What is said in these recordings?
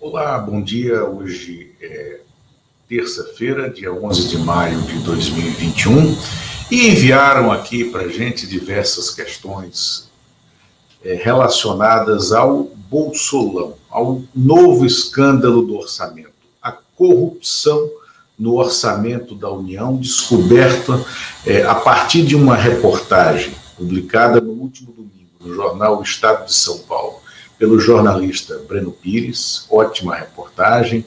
Olá, bom dia. Hoje é terça-feira, dia 11 de maio de 2021, e enviaram aqui para a gente diversas questões é, relacionadas ao Bolsolão, ao novo escândalo do orçamento, a corrupção no orçamento da União, descoberta é, a partir de uma reportagem publicada no último domingo no jornal Estado de São Paulo, pelo jornalista Breno Pires, ótima reportagem,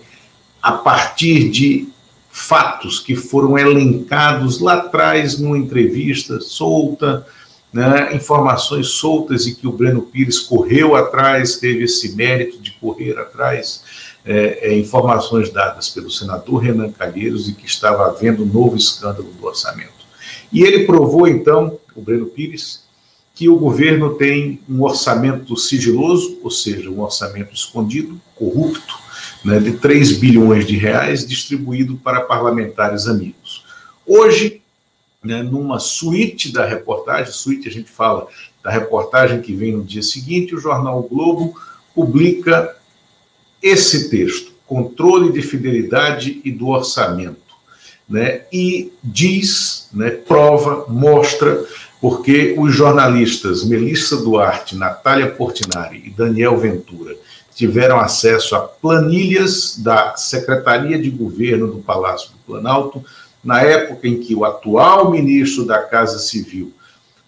a partir de fatos que foram elencados lá atrás numa entrevista solta, né, informações soltas e que o Breno Pires correu atrás, teve esse mérito de correr atrás, é, é, informações dadas pelo senador Renan Calheiros e que estava havendo um novo escândalo do orçamento. E ele provou, então, o Breno Pires, que o governo tem um orçamento sigiloso, ou seja, um orçamento escondido, corrupto, né, de 3 bilhões de reais distribuído para parlamentares amigos. Hoje, né, numa suíte da reportagem, suíte a gente fala da reportagem que vem no dia seguinte, o jornal o Globo publica esse texto, controle de fidelidade e do orçamento, né, e diz, né, prova, mostra porque os jornalistas Melissa Duarte, Natália Portinari e Daniel Ventura tiveram acesso a planilhas da Secretaria de Governo do Palácio do Planalto, na época em que o atual ministro da Casa Civil,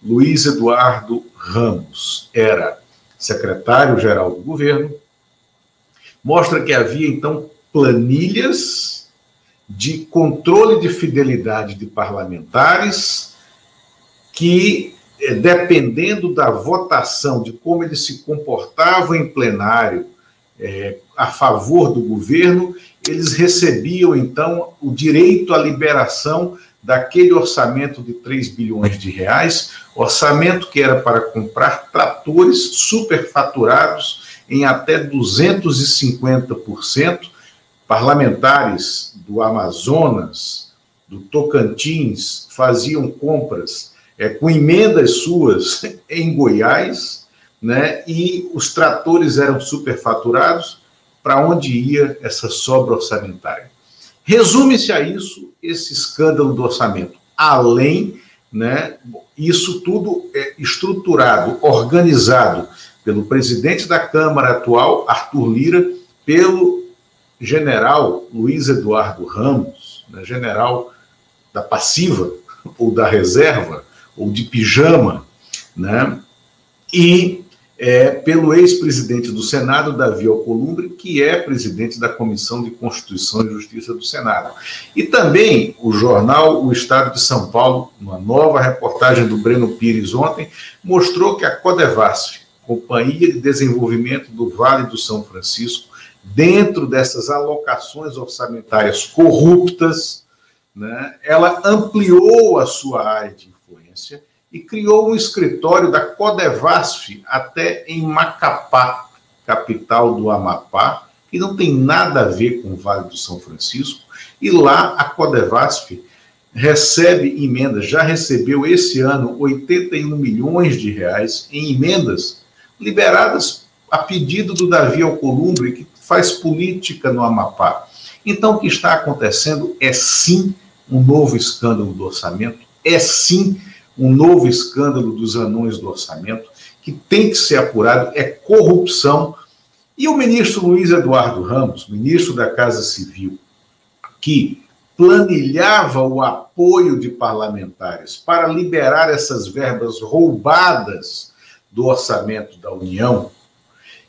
Luiz Eduardo Ramos, era secretário-geral do governo, mostra que havia então planilhas de controle de fidelidade de parlamentares que, eh, dependendo da votação, de como eles se comportavam em plenário é, a favor do governo, eles recebiam, então, o direito à liberação daquele orçamento de 3 bilhões de reais, orçamento que era para comprar tratores superfaturados em até 250%, parlamentares do Amazonas, do Tocantins, faziam compras é, com emendas suas em Goiás, né, e os tratores eram superfaturados, para onde ia essa sobra orçamentária? Resume-se a isso esse escândalo do orçamento. Além, né, isso tudo é estruturado, organizado pelo presidente da Câmara atual, Arthur Lira, pelo general Luiz Eduardo Ramos, né, general da passiva ou da reserva, ou de pijama, né? e é, pelo ex-presidente do Senado, Davi Alcolumbre, que é presidente da Comissão de Constituição e Justiça do Senado. E também o jornal O Estado de São Paulo, uma nova reportagem do Breno Pires ontem, mostrou que a Codevasf, Companhia de Desenvolvimento do Vale do São Francisco, dentro dessas alocações orçamentárias corruptas, né, ela ampliou a sua área de e criou um escritório da Codevasf até em Macapá, capital do Amapá, que não tem nada a ver com o Vale do São Francisco, e lá a Codevasf recebe emendas, já recebeu esse ano 81 milhões de reais em emendas liberadas a pedido do Davi Alcolumbre, que faz política no Amapá. Então, o que está acontecendo é sim um novo escândalo do orçamento, é sim um novo escândalo dos anões do orçamento, que tem que ser apurado, é corrupção. E o ministro Luiz Eduardo Ramos, ministro da Casa Civil, que planilhava o apoio de parlamentares para liberar essas verbas roubadas do orçamento da União,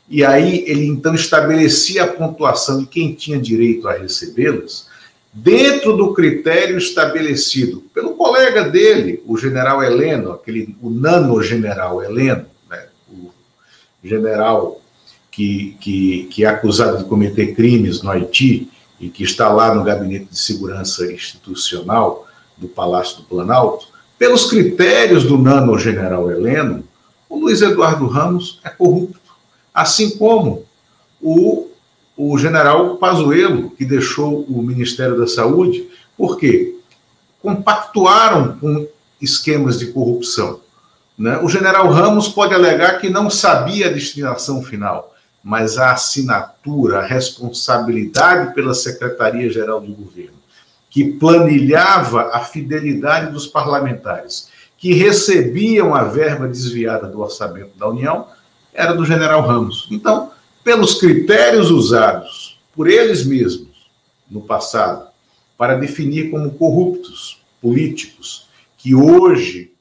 e aí ele então estabelecia a pontuação de quem tinha direito a recebê-las, dentro do critério estabelecido pelo colega dele, o general Heleno, aquele, o nano-general Heleno, né, o general que, que, que é acusado de cometer crimes no Haiti e que está lá no Gabinete de Segurança Institucional do Palácio do Planalto, pelos critérios do nano-general Heleno, o Luiz Eduardo Ramos é corrupto, assim como o o general Pazuello, que deixou o Ministério da Saúde, por quê? Compactuaram com esquemas de corrupção. Né? O general Ramos pode alegar que não sabia a destinação final, mas a assinatura, a responsabilidade pela Secretaria-Geral de Governo, que planilhava a fidelidade dos parlamentares, que recebiam a verba desviada do orçamento da União, era do general Ramos. Então, pelos critérios usados por eles mesmos no passado para definir como corruptos políticos, que hoje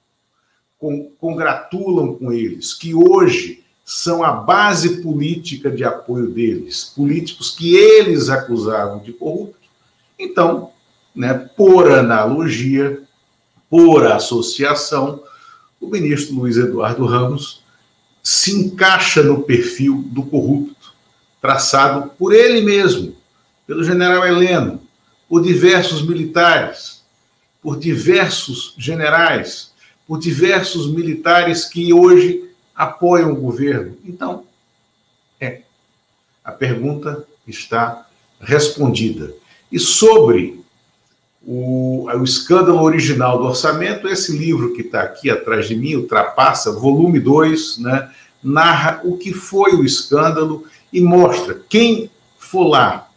congratulam com eles, que hoje são a base política de apoio deles, políticos que eles acusavam de corruptos. Então, né, por analogia, por associação, o ministro Luiz Eduardo Ramos se encaixa no perfil do corrupto, traçado por ele mesmo, pelo general Heleno, por diversos militares, por diversos generais, por diversos militares que hoje apoiam o governo. Então, é. A pergunta está respondida. E sobre o, o escândalo original do orçamento, esse livro que está aqui atrás de mim, Ultrapassa, volume 2, né, narra o que foi o escândalo e mostra quem for lá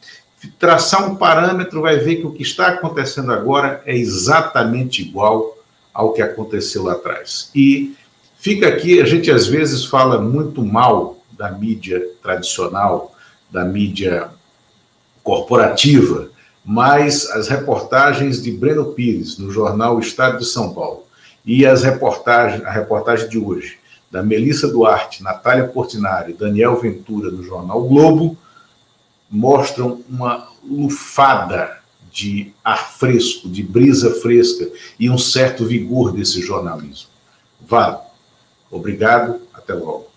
traçar um parâmetro, vai ver que o que está acontecendo agora é exatamente igual ao que aconteceu lá atrás. E fica aqui, a gente às vezes fala muito mal da mídia tradicional, da mídia corporativa, mas as reportagens de Breno Pires no jornal Estado de São Paulo e as reportagens, a reportagem de hoje da Melissa Duarte, Natália Portinari, Daniel Ventura no jornal Globo mostram uma lufada de ar fresco, de brisa fresca e um certo vigor desse jornalismo. Vá. Obrigado, até logo.